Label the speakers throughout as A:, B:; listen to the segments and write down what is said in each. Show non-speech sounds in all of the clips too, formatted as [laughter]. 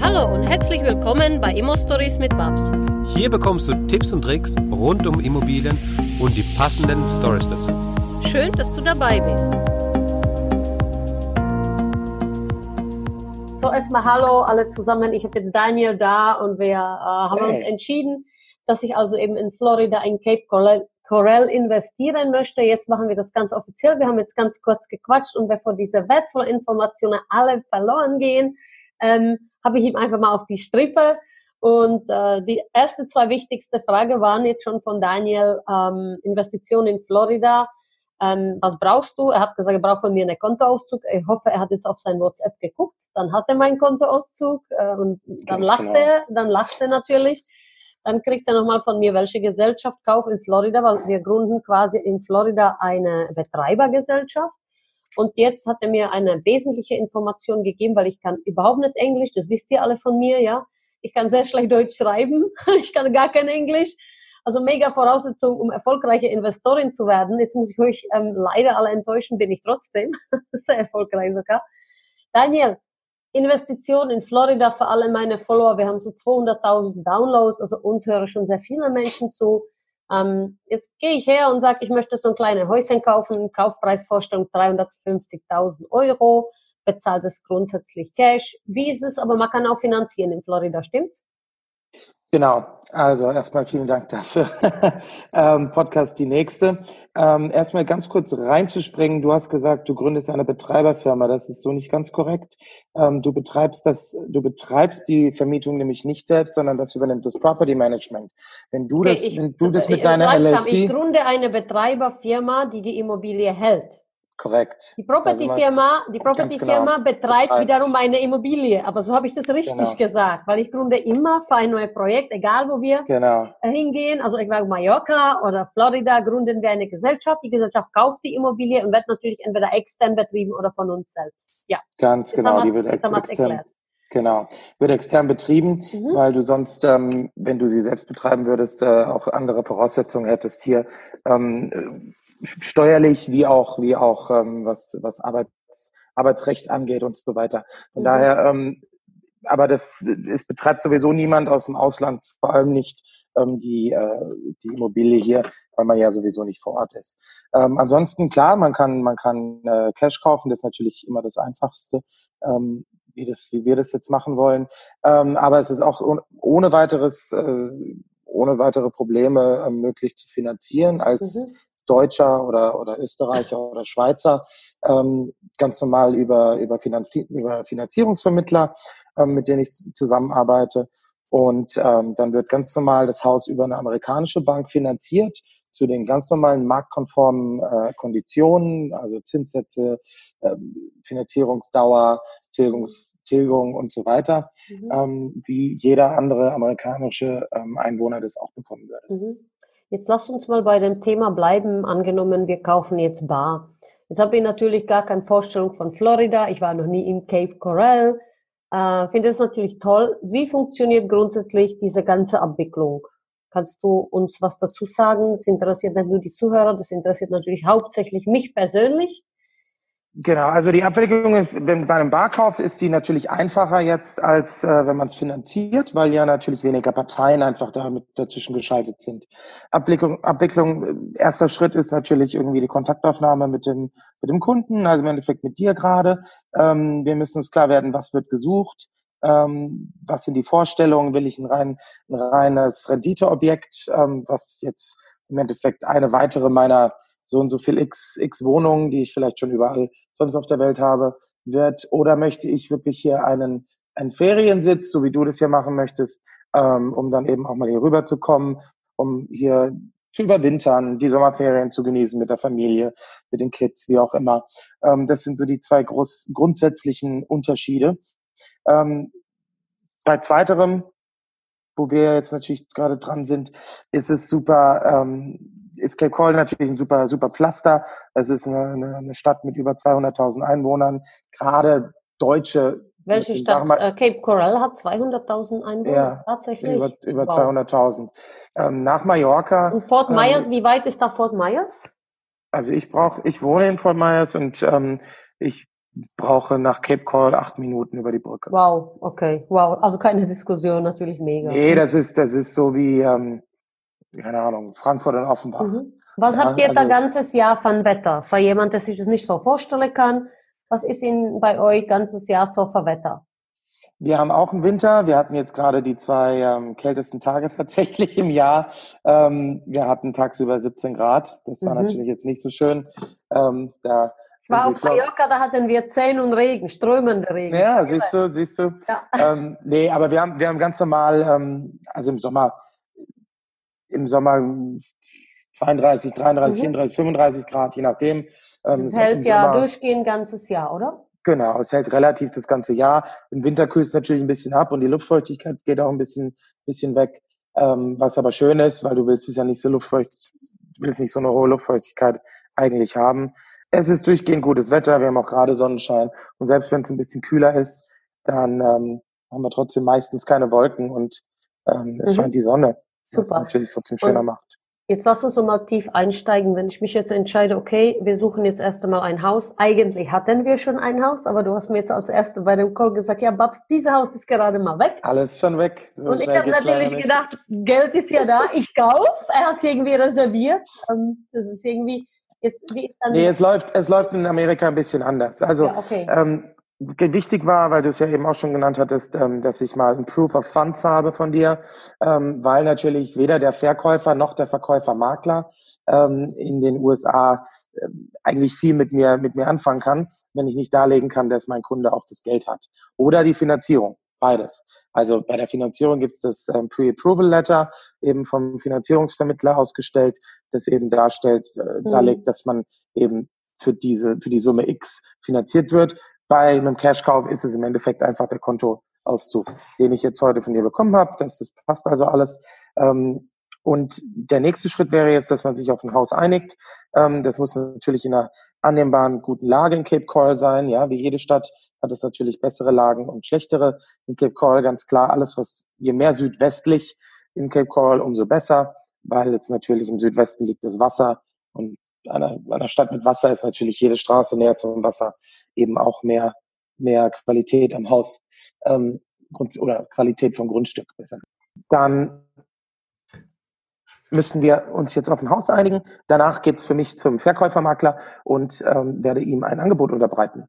A: Hallo und herzlich willkommen bei Immo Stories mit Babs.
B: Hier bekommst du Tipps und Tricks rund um Immobilien und die passenden Stories dazu.
A: Schön, dass du dabei bist.
C: So, erstmal hallo alle zusammen. Ich habe jetzt Daniel da und wir äh, haben
D: Hey.
C: uns entschieden, dass ich also eben in Florida in Cape Coral, Coral investieren möchte. Jetzt machen wir das ganz offiziell. Wir haben jetzt ganz kurz gequatscht und bevor diese wertvollen Informationen alle verloren gehen, ähm, habe ich ihm einfach mal auf die Strippe. Und äh, die erste zwei wichtigste Frage waren jetzt schon von Daniel, ähm, Investition in Florida. Ähm, was brauchst du? Er hat gesagt, er braucht von mir einen Kontoauszug. Ich hoffe, er hat jetzt auf sein WhatsApp geguckt. Dann hat er meinen Kontoauszug äh, und dann lacht
D: genau.
C: er, dann lacht er natürlich. Dann kriegt er nochmal von mir, welche Gesellschaft kauf in Florida, weil wir gründen quasi in Florida eine Betreibergesellschaft. Und jetzt hat er mir eine wesentliche Information gegeben, weil ich kann überhaupt nicht Englisch, das wisst ihr alle von mir, ja. Ich kann sehr schlecht Deutsch schreiben, [laughs] ich kann gar kein Englisch. Also mega Voraussetzung, um erfolgreiche Investorin zu werden. Jetzt muss ich euch ähm, leider alle enttäuschen, bin ich trotzdem. [laughs] sehr erfolgreich sogar. Daniel, Investition in Florida für alle meine Follower. Wir haben so 200.000 Downloads, also uns hören schon sehr viele Menschen zu. Ähm, jetzt gehe ich her und sage, ich möchte so ein kleines Häuschen kaufen, Kaufpreisvorstellung 350.000 Euro, bezahlt es grundsätzlich Cash. Wie ist es? Aber man kann auch finanzieren in Florida, stimmt?
D: Genau, also erstmal vielen Dank dafür. [laughs] ähm, Podcast die nächste. Ähm, erstmal ganz kurz reinzuspringen. Du hast gesagt, du gründest eine Betreiberfirma. Das ist so nicht ganz korrekt. Ähm, du betreibst das, du betreibst die Vermietung nämlich nicht selbst, sondern das übernimmt das Property Management. Wenn du
C: Okay,
D: das,
C: ich-
D: wenn du das mit
C: äh,
D: deiner
C: langsam, Ich
D: LLC,
C: gründe eine Betreiberfirma, die die Immobilie hält.
D: Korrekt.
C: Die Property-Firma, die Property-Firma
D: genau.
C: betreibt
D: Betreibt.
C: wiederum eine Immobilie. Aber so habe ich das richtig
D: Genau.
C: gesagt, weil ich gründe immer für ein neues Projekt, egal wo wir
D: Genau.
C: hingehen. Also egal Mallorca oder Florida gründen wir eine Gesellschaft. Die Gesellschaft kauft die Immobilie und wird natürlich entweder extern betrieben oder von uns selbst. Ja,
D: Ganz
C: jetzt
D: genau. Die
C: wir
D: wird extern,
C: erklärt.
D: Genau. Wird extern betrieben,
C: Mhm.
D: weil du sonst, ähm, wenn du sie selbst betreiben würdest, äh, auch andere Voraussetzungen hättest hier, ähm, äh, steuerlich wie auch, wie auch ähm, was, was Arbeits, Arbeitsrecht angeht und so weiter. Von
C: Mhm.
D: daher, ähm, aber das, es betreibt sowieso niemand aus dem Ausland, vor allem nicht ähm, die, äh, die Immobilie hier, weil man ja sowieso nicht vor Ort ist. Ähm, ansonsten, klar, man kann, man kann äh, Cash kaufen, das ist natürlich immer das Einfachste. Ähm, wie, das, wie wir das jetzt machen wollen. Ähm, aber es ist auch ohne, weiteres, äh, ohne weitere Probleme ähm, möglich zu finanzieren als
C: Mhm.
D: Deutscher oder, oder Österreicher oder Schweizer, ähm, ganz normal über, über, Finanzi über Finanzierungsvermittler, ähm, mit denen ich zusammenarbeite. Und ähm, dann wird ganz normal das Haus über eine amerikanische Bank finanziert zu den ganz normalen marktkonformen äh, Konditionen, also Zinssätze, ähm, Finanzierungsdauer, Tilgung und so weiter,
C: Mhm.
D: ähm, wie jeder andere amerikanische ähm, Einwohner das auch bekommen würde.
C: Mhm. Jetzt lasst uns mal bei dem Thema bleiben. Angenommen, wir kaufen jetzt Bar. Jetzt habe ich natürlich gar keine Vorstellung von Florida. Ich war noch nie in Cape Coral. Äh, Finde es natürlich toll. Wie funktioniert grundsätzlich diese ganze Abwicklung? Kannst du uns was dazu sagen? Das interessiert nicht nur die Zuhörer, das interessiert natürlich hauptsächlich mich persönlich.
D: Genau, also die Abwicklung wenn, bei einem Barkauf ist die natürlich einfacher jetzt, als äh, wenn man es finanziert, weil ja natürlich weniger Parteien einfach damit dazwischen geschaltet sind. Abwicklung, Abwicklung, äh, erster Schritt ist natürlich irgendwie die Kontaktaufnahme mit dem, mit dem Kunden, also im Endeffekt mit dir gerade. Ähm, wir müssen uns klar werden, was wird gesucht, ähm, was sind die Vorstellungen, will ich ein, rein, ein reines Renditeobjekt, ähm, was jetzt im Endeffekt eine weitere meiner so und so viel x, x Wohnungen, die ich vielleicht schon überall sonst auf der Welt habe, wird, oder möchte ich wirklich hier einen, einen Feriensitz, so wie du das hier machen möchtest, ähm, um dann eben auch mal hier rüber zu kommen, um hier zu überwintern, die Sommerferien zu genießen mit der Familie, mit den Kids, wie auch immer. Ähm, das sind so die zwei groß, grundsätzlichen Unterschiede. Ähm, bei zweiterem, wo wir jetzt natürlich gerade dran sind, ist es super, ähm, ist Cape Coral natürlich ein super, super Pflaster. Es ist eine, eine, Stadt mit über 200.000 Einwohnern. Gerade Deutsche.
C: Welche
D: sind
C: Stadt?
D: nach Ma-
C: Äh, Cape Coral hat 200.000 Einwohner.
D: Ja,
C: Tatsächlich.
D: Über, über
C: Wow.
D: 200.000. Ähm, nach Mallorca.
C: Und Fort
D: ähm,
C: Myers, wie weit ist da Fort Myers?
D: Also ich brauche, ich wohne in Fort Myers und ähm, ich brauche nach Cape Cod acht Minuten über die Brücke.
C: Wow, okay, wow. Also keine Diskussion, natürlich mega.
D: Nee, das ist, das ist so wie, ähm, keine Ahnung, Frankfurt und Offenbach.
C: Mhm. Was
D: Ja,
C: habt ihr da
D: also-
C: ganzes Jahr von Wetter? Für jemand, der sich das nicht so vorstellen kann, was ist in, bei euch ganzes Jahr so für Wetter?
D: Wir haben auch einen Winter. Wir hatten jetzt gerade die zwei ähm, kältesten Tage [laughs] tatsächlich im Jahr. Ähm, wir hatten tagsüber 17 Grad. Das war
C: Mhm.
D: natürlich jetzt nicht so schön. Ähm, da
C: Ich war auf Mallorca, da hatten wir 10 und Regen, strömender Regen.
D: Ja, siehst du, siehst du.
C: Ja.
D: Ähm, nee, aber wir haben, wir haben ganz normal, ähm, also im Sommer, im Sommer 32, 33,
C: Mhm.
D: 34, 35 Grad, je nachdem. Ähm,
C: Das hält ja
D: Sommer-
C: durchgehend ganzes Jahr, oder?
D: Genau, es hält relativ das ganze Jahr. Im Winter kühlt es natürlich ein bisschen ab und die Luftfeuchtigkeit geht auch ein bisschen, bisschen weg. Ähm, was aber schön ist, weil du willst es ja nicht so luftfeucht, du willst nicht so eine hohe Luftfeuchtigkeit eigentlich haben. Es ist durchgehend gutes Wetter, wir haben auch gerade Sonnenschein und selbst wenn es ein bisschen kühler ist, dann ähm, haben wir trotzdem meistens keine Wolken und ähm, es
C: Mhm.
D: scheint die Sonne.
C: Super.
D: natürlich trotzdem schöner
C: Und-
D: macht.
C: Jetzt lass uns so mal tief einsteigen. Wenn ich mich jetzt entscheide, okay, wir suchen jetzt erst einmal ein Haus. Eigentlich hatten wir schon ein Haus, aber du hast mir jetzt als Erste bei dem Call gesagt, ja, Babs, dieses Haus ist gerade mal weg.
D: Alles schon weg. So
C: Und ich habe natürlich gedacht, Geld ist ja da, ich kauf. Er hat es irgendwie reserviert. Ähm, Das ist irgendwie, jetzt, wie ist dann,
D: Nee, es läuft, es läuft in Amerika ein bisschen anders. Also
C: ja, okay.
D: Ähm, wichtig war, weil du es ja eben auch schon genannt hattest, ähm, dass ich mal ein Proof of Funds habe von dir, ähm, weil natürlich weder der Verkäufer noch der Verkäufer-Makler ähm, in den USA eigentlich viel mit mir, mit mir anfangen kann, wenn ich nicht darlegen kann, dass mein Kunde auch das Geld hat. Oder die Finanzierung, beides. Also bei der Finanzierung gibt es das Pre-Approval Letter, eben vom Finanzierungsvermittler ausgestellt, das eben darstellt, äh,
C: Mhm.
D: darlegt, dass man eben für diese, für die Summe X finanziert wird. Bei einem Cashkauf ist es im Endeffekt einfach der Kontoauszug, den ich jetzt heute von dir bekommen habe. Das, passt also alles. Ähm, und der nächste Schritt wäre jetzt, dass man sich auf ein Haus einigt. Ähm, das muss natürlich in einer annehmbaren, guten Lage in Cape Coral sein. Ja, wie jede Stadt hat es natürlich bessere Lagen und schlechtere. In Cape Coral ganz klar, alles was, je mehr südwestlich in Cape Coral, umso besser, weil es natürlich im Südwesten liegt das Wasser und einer, einer Stadt mit Wasser ist natürlich jede Straße näher zum Wasser eben auch mehr, mehr Qualität am Haus ähm, oder Qualität vom Grundstück besser. Dann müssen wir uns jetzt auf ein Haus einigen. Danach geht's für mich zum Verkäufermakler und ähm, werde ihm ein Angebot unterbreiten.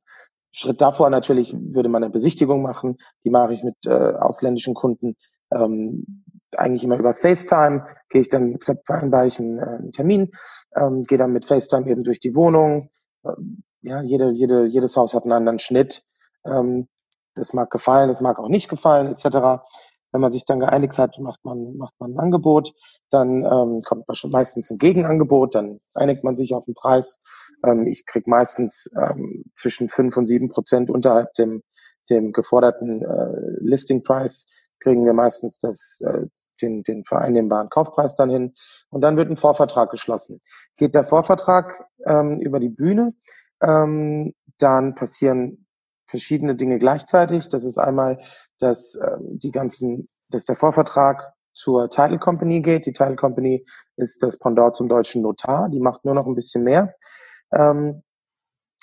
D: Schritt davor natürlich würde man eine Besichtigung machen. Die mache ich mit äh, ausländischen Kunden ähm, eigentlich immer über FaceTime. Gehe ich dann vereinbare ich einen, äh, Termin, ähm, gehe dann mit FaceTime eben durch die Wohnung. Ähm, ja, jede, jede, jedes Haus hat einen anderen Schnitt. Ähm, das mag gefallen, das mag auch nicht gefallen, etc. Wenn man sich dann geeinigt hat, macht man, macht man ein Angebot, dann ähm, kommt meistens ein Gegenangebot, dann einigt man sich auf den Preis. Ähm, ich krieg meistens ähm, zwischen fünf und sieben Prozent unterhalb dem, dem geforderten äh, Listing Price kriegen wir meistens das, äh, den, den vereinnehmbaren Kaufpreis dann hin. Und dann wird ein Vorvertrag geschlossen. Geht der Vorvertrag ähm, über die Bühne, ähm, dann passieren verschiedene Dinge gleichzeitig. Das ist einmal, dass ähm, die ganzen, dass der Vorvertrag zur Title Company geht. Die Title Company ist das Pendant zum deutschen Notar. Die macht nur noch ein bisschen mehr. Ähm,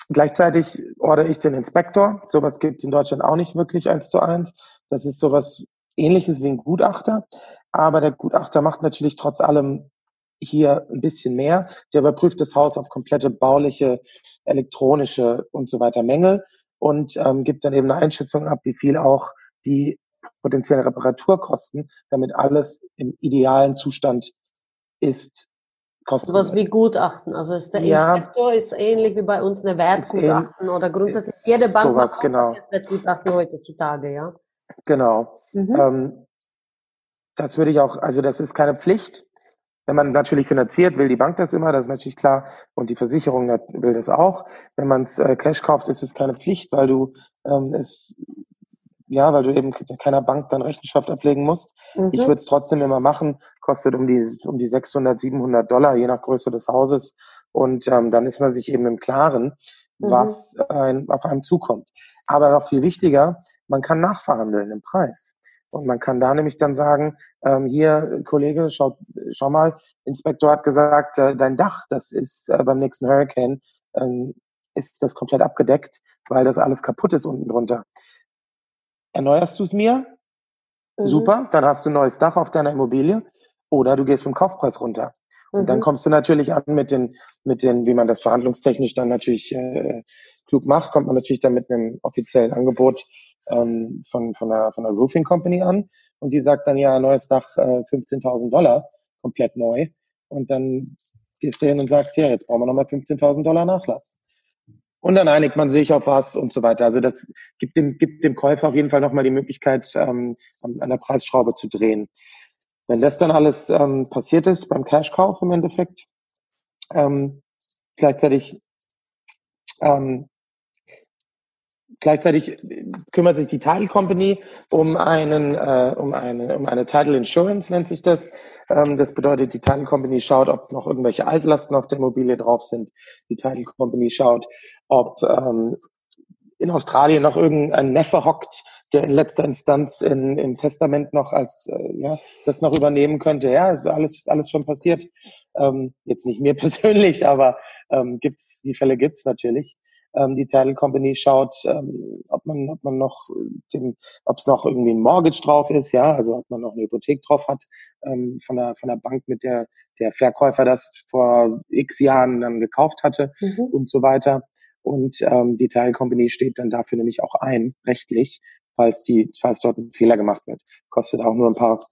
D: gleichzeitig ordere ich den Inspektor. Sowas gibt in Deutschland auch nicht wirklich eins zu eins. Das ist sowas ähnliches wie ein Gutachter. Aber der Gutachter macht natürlich trotz allem hier ein bisschen mehr. Der überprüft das Haus auf komplette bauliche, elektronische und so weiter Mängel und ähm, gibt dann eben eine Einschätzung ab, wie viel auch die potenziellen Reparaturkosten, damit alles im idealen Zustand ist. kosten
C: Sowas
D: wird.
C: wie Gutachten. Also ist der
D: Ja.
C: Inspektor ist ähnlich wie bei uns eine Wertgutachten oder grundsätzlich
D: ist
C: jede Bank
D: sowas,
C: macht auch
D: genau.
C: jetzt Wertgutachten heutzutage, ja.
D: Genau.
C: Mhm.
D: Ähm, das würde ich auch, also das ist keine Pflicht. Wenn man natürlich finanziert, will die Bank das immer, das ist natürlich klar. Und die Versicherung will das auch. Wenn man es äh, Cash kauft, ist es keine Pflicht, weil du ähm, es, ja, weil du eben keiner Bank dann Rechenschaft ablegen musst.
C: Mhm.
D: Ich würde es trotzdem immer machen, kostet um die, um die 600, 700 Dollar, je nach Größe des Hauses. Und ähm, dann ist man sich eben im Klaren,
C: Mhm.
D: was ein, auf einem zukommt. Aber noch viel wichtiger, man kann nachverhandeln im Preis. Und man kann da nämlich dann sagen, ähm, hier, Kollege, schau, schau mal, Inspektor hat gesagt, äh, dein Dach, das ist äh, beim nächsten Hurricane ähm, ist das komplett abgedeckt, weil das alles kaputt ist unten drunter. Erneuerst du es mir? Mhm. Super, dann hast du ein neues Dach auf deiner Immobilie oder du gehst vom Kaufpreis runter. Und mhm. dann kommst du natürlich an mit den, mit den, wie man das verhandlungstechnisch dann natürlich äh, klug macht, kommt man natürlich dann mit einem offiziellen Angebot ähm, von, von, einer, von einer Roofing Company an und die sagt dann ja, neues Dach äh, 15.000 Dollar, komplett neu. Und dann gehst du hin und sagst, ja, jetzt brauchen wir nochmal 15.000 Dollar Nachlass. Und dann einigt man sich auf was und so weiter. Also das gibt dem, gibt dem Käufer auf jeden Fall nochmal die Möglichkeit, ähm, an der Preisschraube zu drehen. Wenn das dann alles ähm, passiert ist beim Cashkauf im Endeffekt, ähm, gleichzeitig ähm, Gleichzeitig kümmert sich die Title Company um einen, äh, um eine, um eine Title Insurance nennt sich das. Ähm, das bedeutet, die Title Company schaut, ob noch irgendwelche Altlasten auf der Immobilie drauf sind. Die Title Company schaut, ob ähm, in Australien noch irgendein Neffe hockt, der in letzter Instanz in, im Testament noch als äh, ja das noch übernehmen könnte. Ja, ist alles alles schon passiert. Ähm, jetzt nicht mir [laughs] persönlich, aber ähm, gibt's die Fälle gibt's natürlich ähm, die Title Company schaut, ähm, ob man, ob man noch, ob es noch irgendwie ein Mortgage drauf ist, ja, also ob man noch eine Hypothek drauf hat ähm, von der von der Bank, mit der der Verkäufer das vor X Jahren dann gekauft hatte mhm. und so weiter. Und ähm, die Title Company steht dann dafür nämlich auch ein, rechtlich, falls die, falls dort ein Fehler gemacht wird. Kostet auch nur ein paar,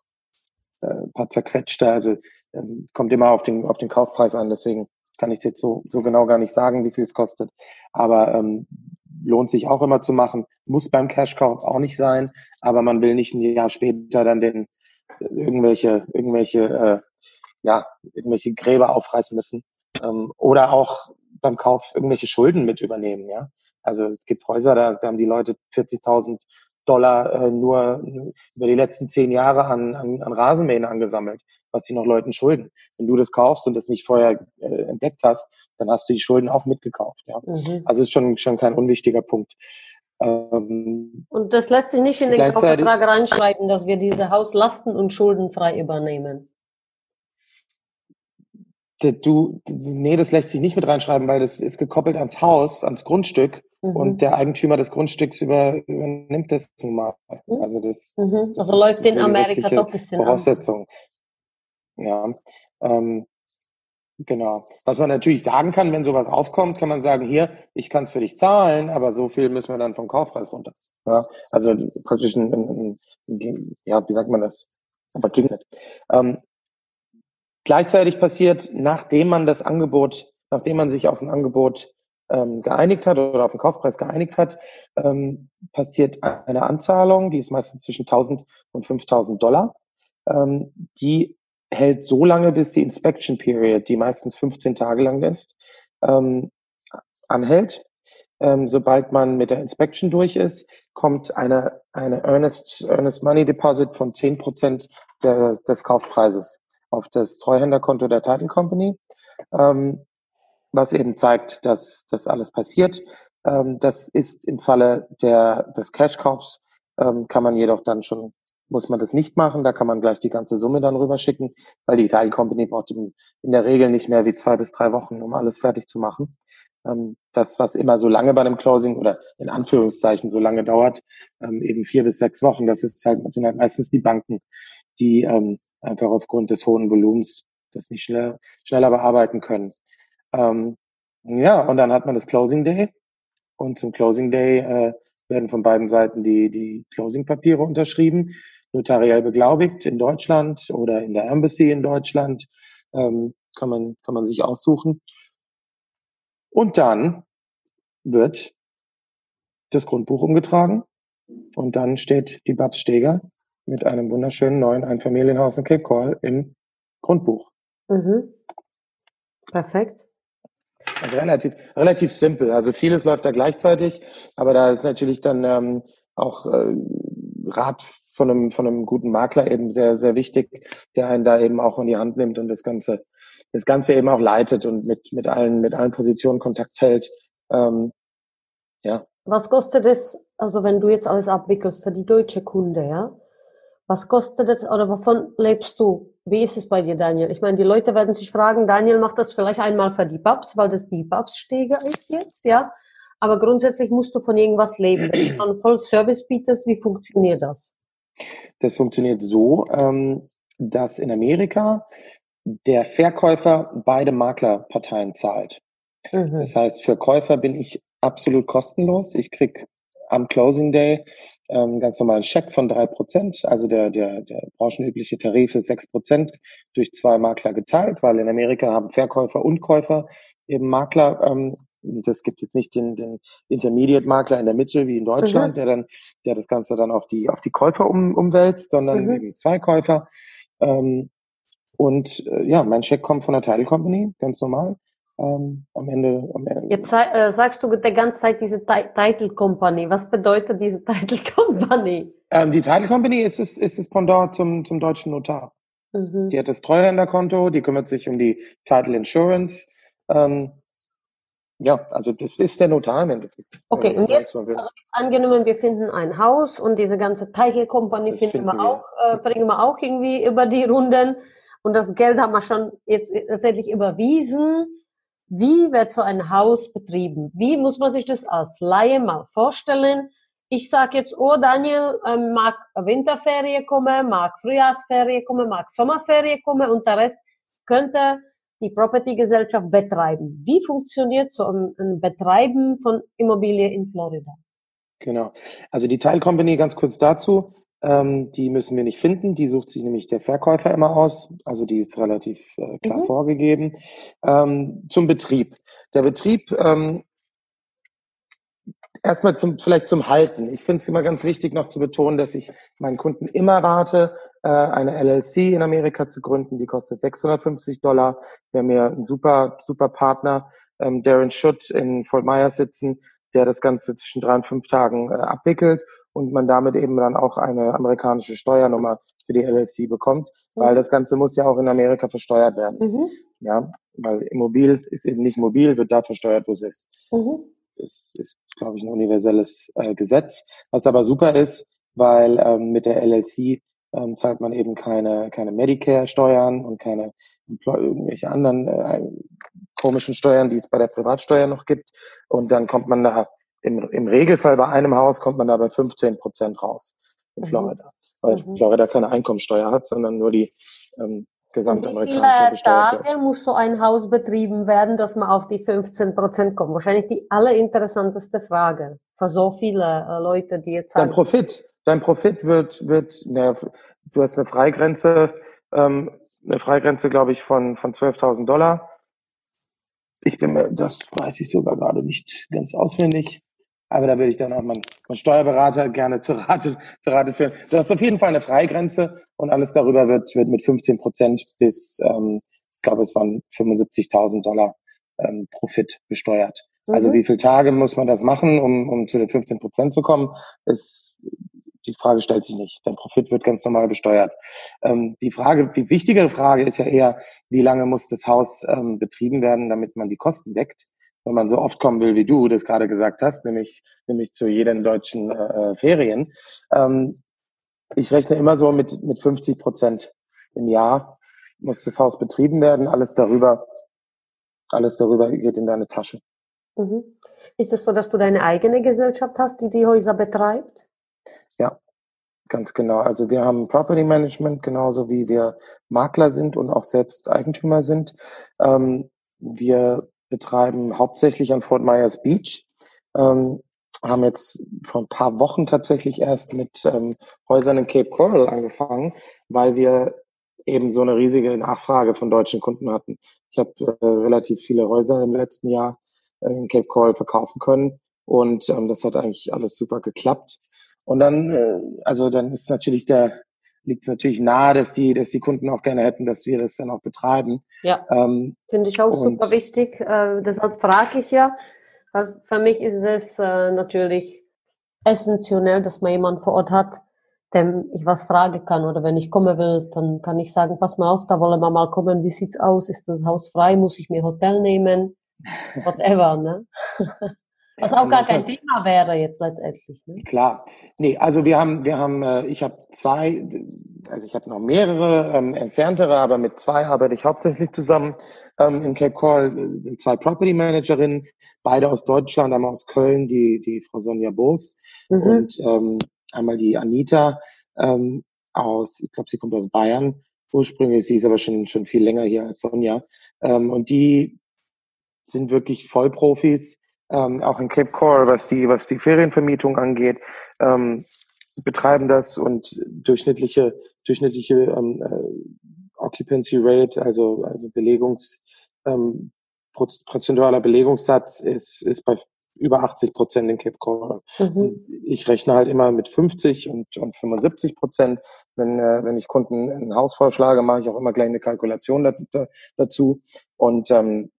D: äh, paar zerquetschte, also ähm, kommt immer auf den, auf den Kaufpreis an, deswegen kann ich jetzt so, so genau gar nicht sagen, wie viel es kostet. Aber ähm, lohnt sich auch immer zu machen. Muss beim Cash-Kauf auch nicht sein, aber man will nicht ein Jahr später dann den irgendwelche, irgendwelche, äh, ja, irgendwelche Gräber aufreißen müssen. Ähm, oder auch beim Kauf irgendwelche Schulden mit übernehmen, ja. Also es gibt Häuser, da, da haben die Leute 40.000 Dollar äh, nur über die letzten zehn Jahre an, an, an Rasenmähen angesammelt was sie noch Leuten schulden. Wenn du das kaufst und das nicht vorher äh, entdeckt hast, dann hast du die Schulden auch mitgekauft. Ja? Mhm. Also ist schon, schon kein unwichtiger Punkt.
C: Ähm, und das lässt sich nicht in den Kaufvertrag reinschreiben, dass wir diese Haus lasten- und schuldenfrei übernehmen.
D: Du, nee, das lässt sich nicht mit reinschreiben, weil das ist gekoppelt ans Haus, ans Grundstück mhm. und der Eigentümer des Grundstücks über, übernimmt das nun mal.
C: Mhm. Also das, mhm. also läuft in Amerika doch ein bisschen
D: Voraussetzung. An. Ja, ähm, genau. Was man natürlich sagen kann, wenn sowas aufkommt, kann man sagen, hier, ich kann es für dich zahlen, aber so viel müssen wir dann vom Kaufpreis runter. Ja, also praktisch ein, ein, ein ja, wie sagt man das? Aber ähm, gleichzeitig passiert, nachdem man das Angebot, nachdem man sich auf ein Angebot ähm, geeinigt hat oder auf den Kaufpreis geeinigt hat, ähm, passiert eine Anzahlung, die ist meistens zwischen 1000 und 5000 Dollar, ähm, die hält so lange, bis die Inspection Period, die meistens 15 Tage lang ist, ähm, anhält. Ähm, sobald man mit der Inspection durch ist, kommt eine, eine Earnest, Earnest Money Deposit von 10 Prozent des Kaufpreises auf das Treuhänderkonto der Title Company, ähm, was eben zeigt, dass das alles passiert. Ähm, das ist im Falle der, des Cashkaufs, ähm, kann man jedoch dann schon muss man das nicht machen. Da kann man gleich die ganze Summe dann rüberschicken, weil die Title Company braucht in, der Regel nicht mehr wie zwei bis drei Wochen, um alles fertig zu machen. Ähm, das, was immer so lange bei einem Closing oder in Anführungszeichen so lange dauert, ähm, eben vier bis sechs Wochen, das ist halt, sind halt meistens die Banken, die ähm, einfach aufgrund des hohen Volumens das nicht schneller, schneller bearbeiten können. Ja, und dann hat man das Closing Day. Und zum Closing Day äh, werden von beiden Seiten die, die Closing-Papiere unterschrieben notariell beglaubigt in Deutschland oder in der Embassy in Deutschland. Ähm, kann, man, kann man sich aussuchen. Und dann wird das Grundbuch umgetragen und dann steht die Babs Steger mit einem wunderschönen neuen Einfamilienhaus in Cape Call im Grundbuch.
C: Mhm. Perfekt.
D: Also relativ, relativ simpel. Also vieles läuft da gleichzeitig, aber da ist natürlich dann ähm, auch äh, Rat von einem, von einem guten Makler eben sehr, sehr wichtig, der einen da eben auch in die Hand nimmt und das Ganze, das Ganze eben auch leitet und mit, mit allen, mit allen Positionen Kontakt hält. Ähm, ja.
C: Was kostet es, also wenn du jetzt alles abwickelst für die deutsche Kunde, ja? Was kostet es oder wovon lebst du? Wie ist es bei dir, Daniel? Ich meine, die Leute werden sich fragen, Daniel macht das vielleicht einmal für die Babs, weil das die Babs-Stege ist jetzt, ja. Aber grundsätzlich musst du von irgendwas leben. Wenn du schon voll Service bietest, wie funktioniert das?
D: Das funktioniert so, ähm, dass in Amerika der Verkäufer beide Maklerparteien zahlt. Mhm. Das heißt, für Käufer bin ich absolut kostenlos. Ich krieg am Closing Day ähm, ganz normalen Scheck von drei Prozent. Also der, der, der branchenübliche Tarif ist sechs Prozent durch zwei Makler geteilt, weil in Amerika haben Verkäufer und Käufer eben Makler. Ähm, das gibt jetzt nicht den, den Intermediate-Makler in der Mitte wie in Deutschland, mhm. der dann, der das Ganze dann auf die, auf die Käufer um, umwälzt, sondern mhm. eben zwei Käufer. Ähm, und äh, ja, mein Scheck kommt von der Title Company, ganz normal ähm, am Ende. Am Ende.
C: Jetzt äh, sagst du die ganze Zeit diese Title Company. Was bedeutet diese [laughs] Title Company?
D: Ähm, die Title Company ist es, ist das Pendant zum, zum deutschen Notar. Mhm. Die hat das Treuhänderkonto, die kümmert sich um die Title Insurance. Ähm, ja, also das ist der Notar im Endeffekt.
C: Okay, und jetzt, also angenommen, wir finden ein Haus und diese ganze Title Company finden, finden, wir auch, äh, bringen wir auch irgendwie über die Runden und das Geld haben wir schon jetzt tatsächlich überwiesen. Wie wird so ein Haus betrieben? Wie muss man sich das als Laie mal vorstellen? Ich sage jetzt, oh Daniel, ähm, mag Winterferie kommen, mag Frühjahrsferie kommen, mag Sommerferie kommen und der Rest könnte die Property-Gesellschaft betreiben. Wie funktioniert so ein, ein Betreiben von Immobilie in Florida?
D: Genau. Also die Teilcompany, ganz kurz dazu, ähm, die müssen wir nicht finden. Die sucht sich nämlich der Verkäufer immer aus. Also die ist relativ äh, klar mhm. vorgegeben. Ähm, zum Betrieb. Der Betrieb, ähm, erstmal zum, vielleicht zum Halten. Ich finde es immer ganz wichtig noch zu betonen, dass ich meinen Kunden immer rate, äh, eine LLC in Amerika zu gründen. Die kostet 650 Dollar. Wir haben hier einen super, super Partner, ähm, Darren Schutt in Fort Myers sitzen, der das Ganze zwischen drei und fünf Tagen äh, abwickelt und man damit eben dann auch eine amerikanische Steuernummer für die LLC bekommt, weil das Ganze muss ja auch in Amerika versteuert werden. Mhm. Ja, weil Immobil ist eben nicht mobil, wird da versteuert, wo es ist. Mhm. Das ist, glaube ich, ein universelles äh, Gesetz. Was aber super ist, weil ähm, mit der LLC ähm, zahlt man eben keine, keine Medicare-Steuern und keine irgendwelche anderen äh, komischen Steuern, die es bei der Privatsteuer noch gibt. Und dann kommt man da im, im Regelfall bei einem Haus kommt man da bei 15 Prozent raus in mhm. Florida. Weil mhm. Florida keine Einkommensteuer hat, sondern nur die ähm, gesamtamerikanische
C: Wie viele Tage muss so ein Haus betrieben werden, dass man auf die 15 Prozent kommt? Wahrscheinlich die allerinteressanteste Frage für so viele äh, Leute, die jetzt.
D: Dein Profit, dein Profit wird, wird, ne, du hast eine Freigrenze, ähm, eine Freigrenze, glaube ich, von, von 12.000 Dollar. Ich bin mir, das weiß ich sogar gerade nicht ganz auswendig. Aber da würde ich dann auch meinen, meinen Steuerberater gerne zur Rate, zur Rate führen. Du hast auf jeden Fall eine Freigrenze und alles darüber wird, wird mit 15 Prozent bis, ähm, ich glaube, es waren 75.000 Dollar ähm, Profit besteuert. Also mhm. Also wie viele Tage muss man das machen, um, um zu den 15 Prozent zu kommen? Ist, die Frage stellt sich nicht. Dein Profit wird ganz normal besteuert. Ähm, die Frage, die wichtigere Frage ist ja eher, wie lange muss das Haus ähm, betrieben werden, damit man die Kosten deckt? Wenn man so oft kommen will, wie du das gerade gesagt hast, nämlich, nämlich zu jeden deutschen äh, äh Ferien. Ähm, ich rechne immer so mit, mit 50 Prozent im Jahr muss das Haus betrieben werden. Alles darüber, alles darüber geht in deine Tasche.
C: Mhm. Ist es so, dass du deine eigene Gesellschaft hast, die die Häuser betreibt?
D: Ja, ganz genau. Also wir haben Property Management, genauso wie wir Makler sind und auch selbst Eigentümer sind. Ähm, wir betreiben hauptsächlich an Fort Myers Beach. Ähm, haben jetzt vor ein paar Wochen tatsächlich erst mit ähm, Häusern in Cape Coral angefangen, weil wir eben so eine riesige Nachfrage von deutschen Kunden hatten. Ich habe äh, relativ viele Häuser im letzten Jahr äh, in Cape Coral verkaufen können und ähm, das hat eigentlich alles super geklappt. Und dann, äh, also dann ist natürlich der liegt es natürlich nahe, dass die, dass die Kunden auch gerne hätten, dass wir das dann auch betreiben.
C: Ja, ähm, finde ich auch super wichtig. Äh, deshalb frage ich ja, weil für mich ist es äh, natürlich essentiell, dass man jemanden vor Ort hat, dem ich was fragen kann. Oder wenn ich kommen will, dann kann ich sagen, pass mal auf, da wollen wir mal kommen, wie sieht's aus? Ist das Haus frei? Muss ich mir Hotel nehmen? [laughs] Whatever, ne? [laughs] Was auch gar kein Thema wäre jetzt letztendlich. Ne?
D: Klar. Nee, also wir haben, wir haben, äh, ich habe zwei, also ich habe noch mehrere ähm, entferntere, aber mit zwei arbeite ich hauptsächlich zusammen ähm, in Cape Coral. Äh, zwei Property Managerinnen, beide aus Deutschland, einmal aus Köln, die, die Frau Sonja Boos mhm. und ähm, einmal die Anita ähm, aus, ich glaube, sie kommt aus Bayern ursprünglich, sie ist aber schon, schon viel länger hier als Sonja. Ähm, und die sind wirklich Vollprofis, ähm, auch in Cape Coral, was die, was die Ferienvermietung angeht, ähm, betreiben das und durchschnittliche, durchschnittliche ähm, äh, Occupancy Rate, also, also Belegungs, ähm, prozentualer Belegungssatz ist, ist bei über 80 Prozent in Cape Coral. Mhm. Ich rechne halt immer mit 50 und, und 75 Prozent. Wenn, äh, wenn ich Kunden ein Haus vorschlage, mache ich auch immer gleich eine Kalkulation dazu. Und ähm,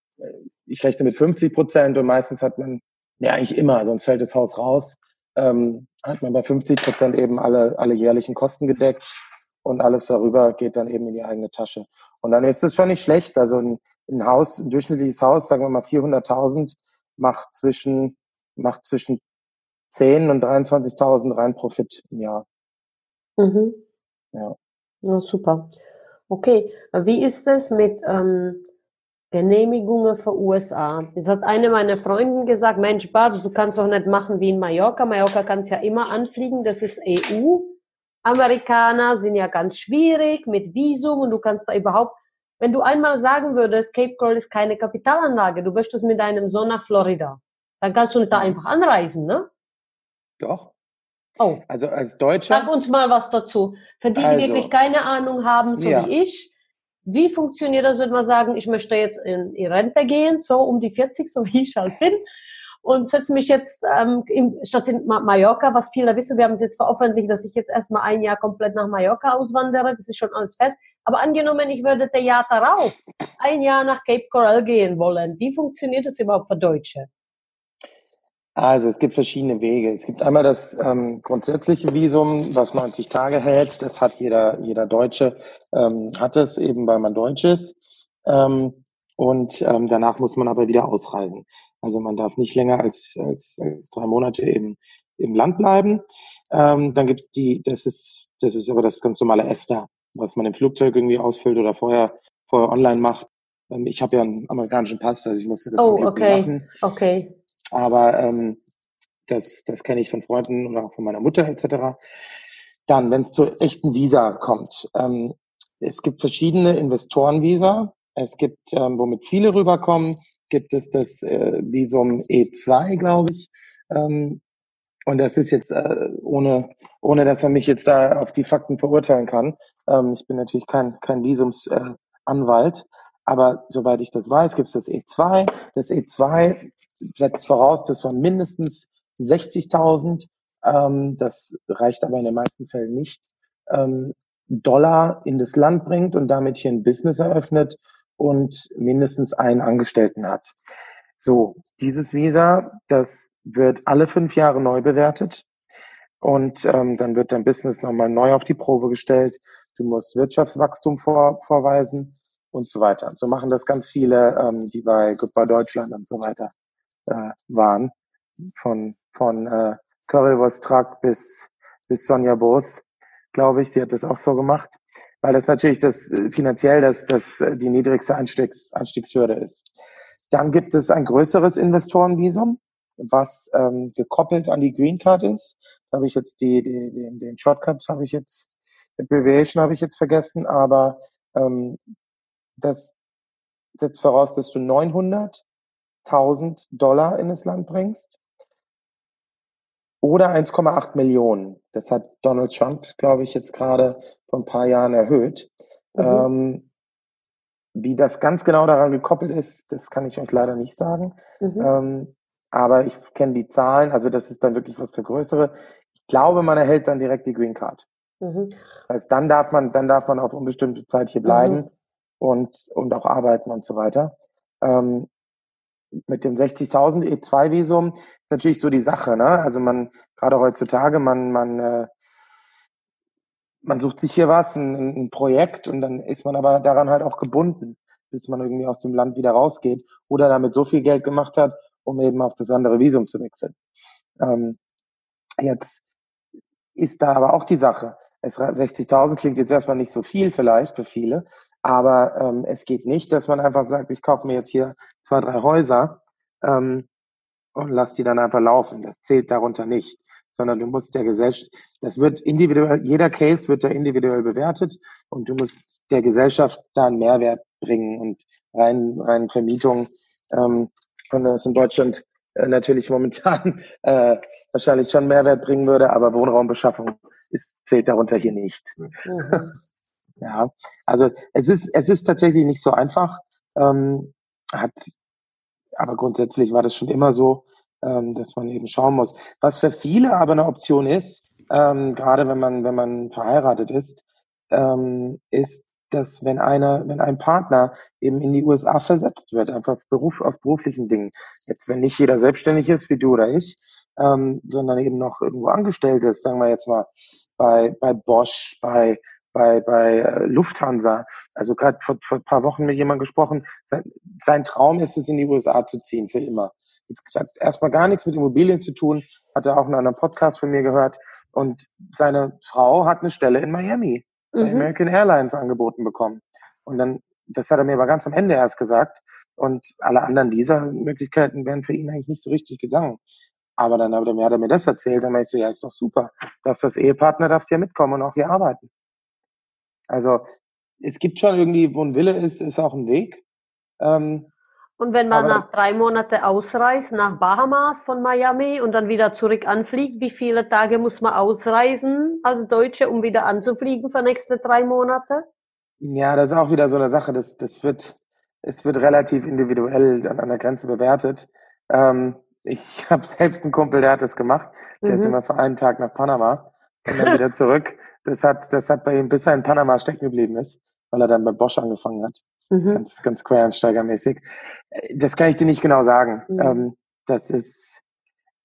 D: ich rechne mit 50 Prozent und meistens hat man, ja eigentlich immer, sonst fällt das Haus raus, ähm, hat man bei 50 Prozent eben alle, alle jährlichen Kosten gedeckt und alles darüber geht dann eben in die eigene Tasche. Und dann ist es schon nicht schlecht. Also ein, ein Haus, ein durchschnittliches Haus, sagen wir mal 400.000, macht zwischen, macht zwischen 10 und 23.000 rein Profit im Jahr.
C: Mhm. Ja. ja. Super. Okay, wie ist es mit ähm, Genehmigungen für USA. Jetzt hat eine meiner Freundin gesagt, Mensch, Babs, du kannst doch nicht machen wie in Mallorca. Mallorca kannst ja immer anfliegen, das ist EU. Amerikaner sind ja ganz schwierig mit Visum und du kannst da überhaupt, wenn du einmal sagen würdest, Cape Coral ist keine Kapitalanlage, du möchtest mit deinem Sohn nach Florida, dann kannst du nicht da einfach anreisen, ne?
D: Doch.
C: Oh.
D: Also als Deutscher.
C: Sag uns mal was dazu. Für die, die also, wirklich keine Ahnung haben, so ja. wie ich, wie funktioniert das, wenn man sagen, ich möchte jetzt in die Rente gehen, so um die 40, so wie ich halt bin, und setze mich jetzt ähm, in Mallorca, was viele wissen, wir haben es jetzt veröffentlicht, dass ich jetzt erstmal ein Jahr komplett nach Mallorca auswandere, das ist schon alles fest. Aber angenommen, ich würde der Jahr darauf ein Jahr nach Cape Coral gehen wollen, wie funktioniert das überhaupt für Deutsche?
D: Also es gibt verschiedene Wege. Es gibt einmal das ähm, grundsätzliche Visum, was 90 Tage hält. Das hat jeder, jeder Deutsche, ähm, hat es eben, weil man Deutsch ist. Ähm, und ähm, danach muss man aber wieder ausreisen. Also man darf nicht länger als, als, als drei Monate eben im Land bleiben. Ähm, dann gibt's die, das ist, das ist aber das ganz normale ESTA, was man im Flugzeug irgendwie ausfüllt oder vorher, vorher online macht. Ähm, ich habe ja einen amerikanischen Pass, also ich musste das
C: oh, okay. machen. Okay.
D: Aber ähm, das, das kenne ich von Freunden oder auch von meiner Mutter etc. Dann, wenn es zu echten Visa kommt, ähm, es gibt verschiedene Investorenvisa. Es gibt, ähm, womit viele rüberkommen, gibt es das äh, Visum E2, glaube ich. Ähm, und das ist jetzt äh, ohne, ohne, dass man mich jetzt da auf die Fakten verurteilen kann. Ähm, ich bin natürlich kein, kein Visumsanwalt. Äh, aber soweit ich das weiß, gibt es das E2. Das E2 setzt voraus, dass man mindestens 60.000, ähm, das reicht aber in den meisten Fällen nicht, ähm, Dollar in das Land bringt und damit hier ein Business eröffnet und mindestens einen Angestellten hat. So, dieses Visa, das wird alle fünf Jahre neu bewertet und ähm, dann wird dein Business nochmal neu auf die Probe gestellt. Du musst Wirtschaftswachstum vor, vorweisen und so weiter. So machen das ganz viele, ähm, die bei Goodbye Deutschland und so weiter äh, waren. Von, von äh, Currywurst Truck bis, bis Sonja Boos, glaube ich. Sie hat das auch so gemacht. Weil das natürlich das äh, finanziell das, das äh, die niedrigste Einstiegs, Einstiegshürde ist. Dann gibt es ein größeres Investorenvisum, was ähm, gekoppelt an die Green Card ist. Da habe ich jetzt die, die, den, den Shortcut habe ich jetzt, Abbreviation habe ich jetzt vergessen, aber ähm, das setzt voraus, dass du 900.000 Dollar in das Land bringst oder 1,8 Millionen. Das hat Donald Trump, glaube ich, jetzt gerade vor ein paar Jahren erhöht. Mhm. Ähm, wie das ganz genau daran gekoppelt ist, das kann ich euch leider nicht sagen. Mhm. Ähm, aber ich kenne die Zahlen, also das ist dann wirklich was für größere. Ich glaube, man erhält dann direkt die Green Card. Mhm. Also dann darf man, dann darf man auf unbestimmte Zeit hier bleiben. Und, und auch arbeiten und so weiter. Ähm, mit dem 60.000 E2-Visum ist natürlich so die Sache, ne? Also man, gerade heutzutage, man, man, äh, man sucht sich hier was, ein, ein Projekt und dann ist man aber daran halt auch gebunden, bis man irgendwie aus dem Land wieder rausgeht oder damit so viel Geld gemacht hat um eben auf das andere Visum zu wechseln. Ähm, jetzt ist da aber auch die Sache. 60.000 klingt jetzt erstmal nicht so viel vielleicht für viele, aber ähm, es geht nicht, dass man einfach sagt, ich kaufe mir jetzt hier zwei, drei Häuser ähm, und lass die dann einfach laufen. Das zählt darunter nicht, sondern du musst der Gesellschaft, das wird individuell, jeder Case wird da individuell bewertet und du musst der Gesellschaft da einen Mehrwert bringen und rein, rein Vermietung, ähm, und das in Deutschland äh, natürlich momentan [laughs] äh, wahrscheinlich schon Mehrwert bringen würde, aber Wohnraumbeschaffung ist, zählt darunter hier nicht. Mhm. Ja, also es ist, es ist tatsächlich nicht so einfach. Ähm, hat, aber grundsätzlich war das schon immer so, ähm, dass man eben schauen muss. Was für viele aber eine Option ist, ähm, gerade wenn man, wenn man verheiratet ist, ähm, ist dass wenn einer, wenn ein Partner eben in die USA versetzt wird, einfach Beruf, aus beruflichen Dingen, jetzt wenn nicht jeder selbstständig ist wie du oder ich, ähm, sondern eben noch irgendwo angestellt ist, sagen wir jetzt mal bei, bei Bosch, bei, bei, bei äh, Lufthansa. Also gerade vor, vor ein paar Wochen mit jemandem gesprochen, sein, sein Traum ist es, in die USA zu ziehen, für immer. Jetzt hat erstmal gar nichts mit Immobilien zu tun, hat er auch in einem Podcast von mir gehört. Und seine Frau hat eine Stelle in Miami mhm. American Airlines angeboten bekommen. Und dann, das hat er mir aber ganz am Ende erst gesagt. Und alle anderen dieser Möglichkeiten wären für ihn eigentlich nicht so richtig gegangen. Aber dann hat er mir, das erzählt, dann meinte ich so, ja, ist doch super. Darfst das Ehepartner, darfst ja mitkommen und auch hier arbeiten. Also, es gibt schon irgendwie, wo ein Wille ist, ist auch ein Weg. Ähm,
C: und wenn man nach drei Monaten ausreist, nach Bahamas von Miami und dann wieder zurück anfliegt, wie viele Tage muss man ausreisen als Deutsche, um wieder anzufliegen für nächste drei Monate?
D: Ja, das ist auch wieder so eine Sache. Das, das wird, es wird relativ individuell an, an der Grenze bewertet. Ähm, ich [laughs] habe selbst einen Kumpel, der hat das gemacht. Der mhm. ist immer für einen Tag nach Panama und dann wieder [laughs] zurück. Das hat, das hat bei ihm, bis er in Panama stecken geblieben ist, weil er dann bei Bosch angefangen hat. Mhm. Ganz, ganz quereinsteigermäßig. Äh, das kann ich dir nicht genau sagen. Mhm. Ähm, das ist,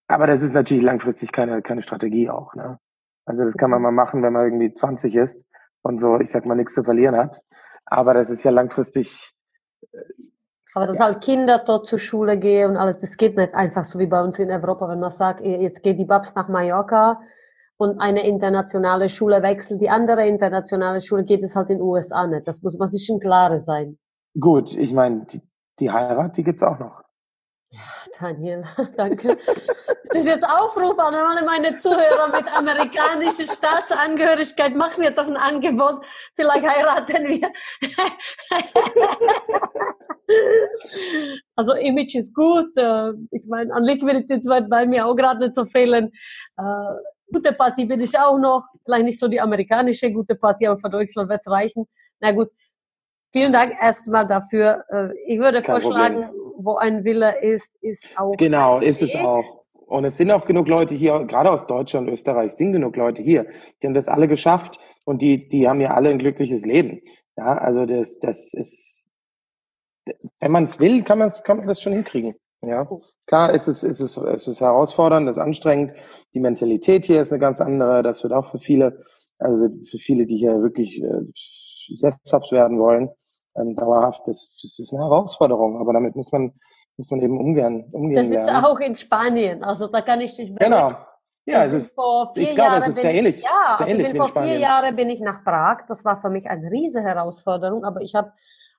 D: aber das ist natürlich langfristig keine, keine Strategie auch. Ne? Also das kann man mhm. mal machen, wenn man irgendwie 20 ist und so, ich sag mal, nichts zu verlieren hat. Aber das ist ja langfristig.
C: Äh, aber dass ja. halt Kinder dort zur Schule gehen und alles, das geht nicht einfach so wie bei uns in Europa, wenn man sagt, jetzt geht die Babs nach Mallorca und eine internationale Schule wechselt, die andere internationale Schule geht es halt in den USA nicht. Das muss man sich schon klar sein.
D: Gut, ich meine, die, die Heirat, die gibt's auch noch.
C: Ja, Daniel, [laughs] danke. Das ist jetzt Aufruf an alle meine Zuhörer mit amerikanischer Staatsangehörigkeit. Mach mir doch ein Angebot. Vielleicht heiraten wir. [laughs] Also Image ist gut. Äh, ich meine, an Liquidität wird bei mir auch gerade nicht so fehlen. Gute Party bin ich auch noch. Vielleicht nicht so die amerikanische gute Party, aber für Deutschland wird reichen. Na gut. Vielen Dank erstmal dafür. Äh, ich würde Kein vorschlagen, Problem. wo ein Wille ist, ist auch.
D: Genau, ist es auch. Und es sind auch genug Leute hier, gerade aus Deutschland, Österreich, sind genug Leute hier. Die haben das alle geschafft und die, die haben ja alle ein glückliches Leben. Ja, also das, das ist, wenn man es will, kann man kann man das schon hinkriegen. Ja, klar ist es, ist es, ist es herausfordernd, es ist anstrengend. Die Mentalität hier ist eine ganz andere. Das wird auch für viele, also für viele, die hier wirklich äh, sesshaft werden wollen, ähm, dauerhaft, das, das ist eine Herausforderung. Aber damit muss man, muss man eben umgehen. umgehen
C: das ist lernen. auch in Spanien. Also da kann ich dich
D: Genau. Ja, es ist, ich glaube, es ist sehr ähnlich.
C: Ich, ja, sehr also ähnlich bin vor vier Jahren bin ich nach Prag. Das war für mich eine riesige Herausforderung, aber ich habe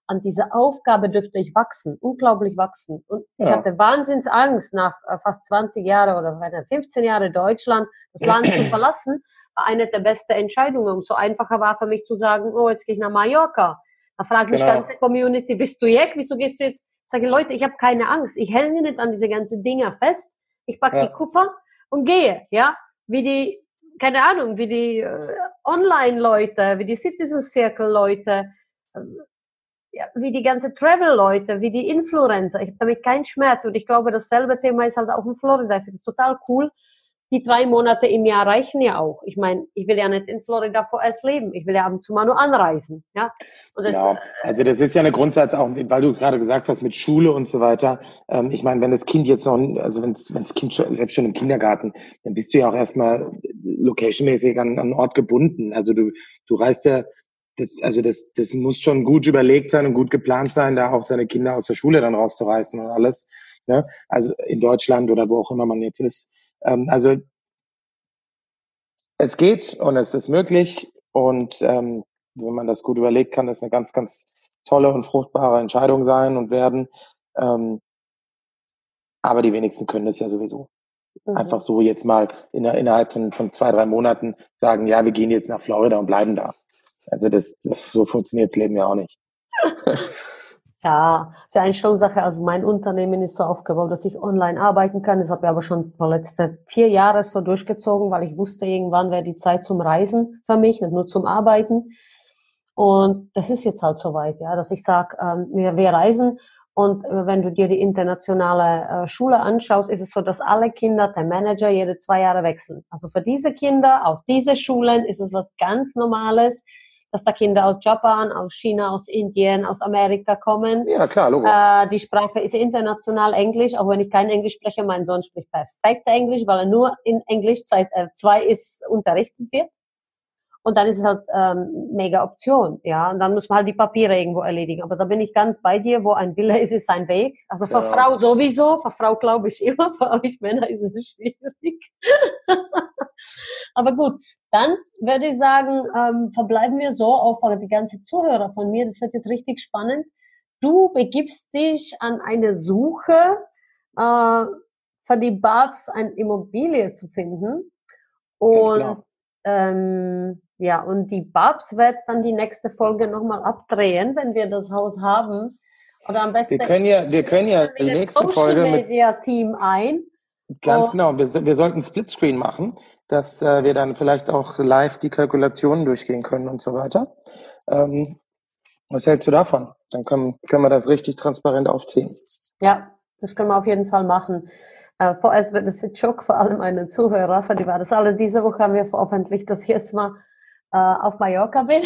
C: an dieser Aufgabe dürfte ich wachsen, unglaublich wachsen. Und ja. ich hatte Wahnsinnsangst nach äh, fast 20 Jahren oder 15 Jahren Deutschland, das Land zu [clears throat] verlassen, war eine der besten Entscheidungen. Umso einfacher war für mich zu sagen, oh, jetzt gehe ich nach Mallorca. Da fragt mich genau. ganze Community, bist du Jack? Wieso gehst du jetzt? Ich sage, Leute, ich habe keine Angst. Ich hänge nicht an diese ganzen Dinger fest. Ich packe ja. die Koffer und gehe, ja. Wie die, keine Ahnung, wie die äh, Online-Leute, wie die Citizen Circle-Leute, äh, ja, wie die ganze Travel-Leute, wie die Influencer. Ich habe damit keinen Schmerz. Und ich glaube, dasselbe Thema ist halt auch in Florida. Ich finde es total cool. Die drei Monate im Jahr reichen ja auch. Ich meine, ich will ja nicht in Florida vorerst leben. Ich will ja ab und zu mal nur anreisen. Ja,
D: das, ja also das ist ja eine Grundsatz auch, weil du gerade gesagt hast mit Schule und so weiter. Ähm, ich meine, wenn das Kind jetzt noch, also wenn das Kind schon, selbst schon im Kindergarten, dann bist du ja auch erstmal locationmäßig an, an Ort gebunden. Also du, du reist ja das, also das, das muss schon gut überlegt sein und gut geplant sein, da auch seine Kinder aus der Schule dann rauszureißen und alles. Ne? Also in Deutschland oder wo auch immer man jetzt ist. Ähm, also es geht und es ist möglich und ähm, wenn man das gut überlegt, kann das eine ganz, ganz tolle und fruchtbare Entscheidung sein und werden. Ähm, aber die wenigsten können das ja sowieso. Mhm. Einfach so jetzt mal in, innerhalb von, von zwei, drei Monaten sagen, ja, wir gehen jetzt nach Florida und bleiben da. Also das, das so funktioniert das Leben ja auch nicht. [laughs]
C: Ja, ist ja eine schöne Sache. Also mein Unternehmen ist so aufgebaut, dass ich online arbeiten kann. Das habe ich aber schon vor letzten vier Jahren so durchgezogen, weil ich wusste, irgendwann wäre die Zeit zum Reisen für mich, nicht nur zum Arbeiten. Und das ist jetzt halt soweit, ja, dass ich sage, ähm, wir, wir reisen und wenn du dir die internationale äh, Schule anschaust, ist es so, dass alle Kinder der Manager jede zwei Jahre wechseln. Also für diese Kinder auf diese Schulen ist es was ganz Normales, dass da Kinder aus Japan, aus China, aus Indien, aus Amerika kommen.
D: Ja, klar, logisch.
C: Äh, die Sprache ist international Englisch, auch wenn ich kein Englisch spreche. Mein Sohn spricht perfekt Englisch, weil er nur in Englisch seit er zwei ist unterrichtet wird. Und dann ist es halt ähm, mega Option, ja. Und dann muss man halt die Papiere irgendwo erledigen. Aber da bin ich ganz bei dir, wo ein Wille ist, ist ein Weg. Also für ja. Frau sowieso, für Frau glaube ich immer, für euch Männer ist es schwierig. [laughs] Aber gut, dann würde ich sagen, ähm, verbleiben wir so auf die ganze Zuhörer von mir. Das wird jetzt richtig spannend. Du begibst dich an eine Suche äh, für die Babs eine Immobilie zu finden. Und ähm, ja, und die Babs wird dann die nächste Folge nochmal abdrehen, wenn wir das Haus haben. Oder am besten.
D: Wir können ja, wir können ja die nächste Folge
C: mit Media Team ein.
D: Ganz und genau. Wir, wir sollten Splitscreen machen, dass äh, wir dann vielleicht auch live die Kalkulationen durchgehen können und so weiter. Ähm, was hältst du davon? Dann können, können wir das richtig transparent aufziehen.
C: Ja, das können wir auf jeden Fall machen. Äh, vorerst wird es ein Schock, vor allem meine Zuhörer, für die war das alle diese Woche haben wir veröffentlicht, dass ich jetzt mal äh, auf Mallorca bin.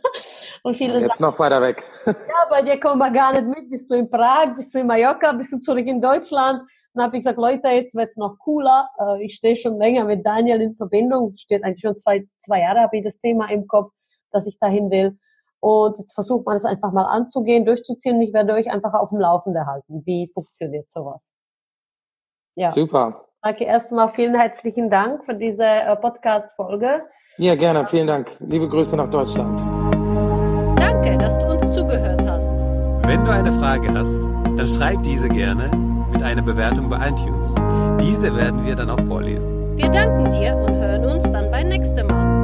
C: [laughs]
D: Und viele Jetzt sagen, noch weiter weg. [laughs]
C: ja, bei dir kommen wir gar nicht mit. Bist du in Prag, bist du in Mallorca, bist du zurück in Deutschland? Dann habe ich gesagt, Leute, jetzt wird's noch cooler. Äh, ich stehe schon länger mit Daniel in Verbindung. Steht eigentlich schon zwei, zwei Jahre, habe ich das Thema im Kopf, dass ich dahin will. Und jetzt versucht man es einfach mal anzugehen, durchzuziehen. Ich werde euch einfach auf dem Laufenden halten. Wie funktioniert sowas?
D: Ja. Super.
C: Danke erstmal. Vielen herzlichen Dank für diese äh, Podcast-Folge.
D: Ja, gerne. Vielen Dank. Liebe Grüße nach Deutschland.
A: Danke, dass du uns zugehört hast.
B: Wenn du eine Frage hast, dann schreib diese gerne mit einer Bewertung bei iTunes. Diese werden wir dann auch vorlesen.
A: Wir danken dir und hören uns dann beim nächsten Mal.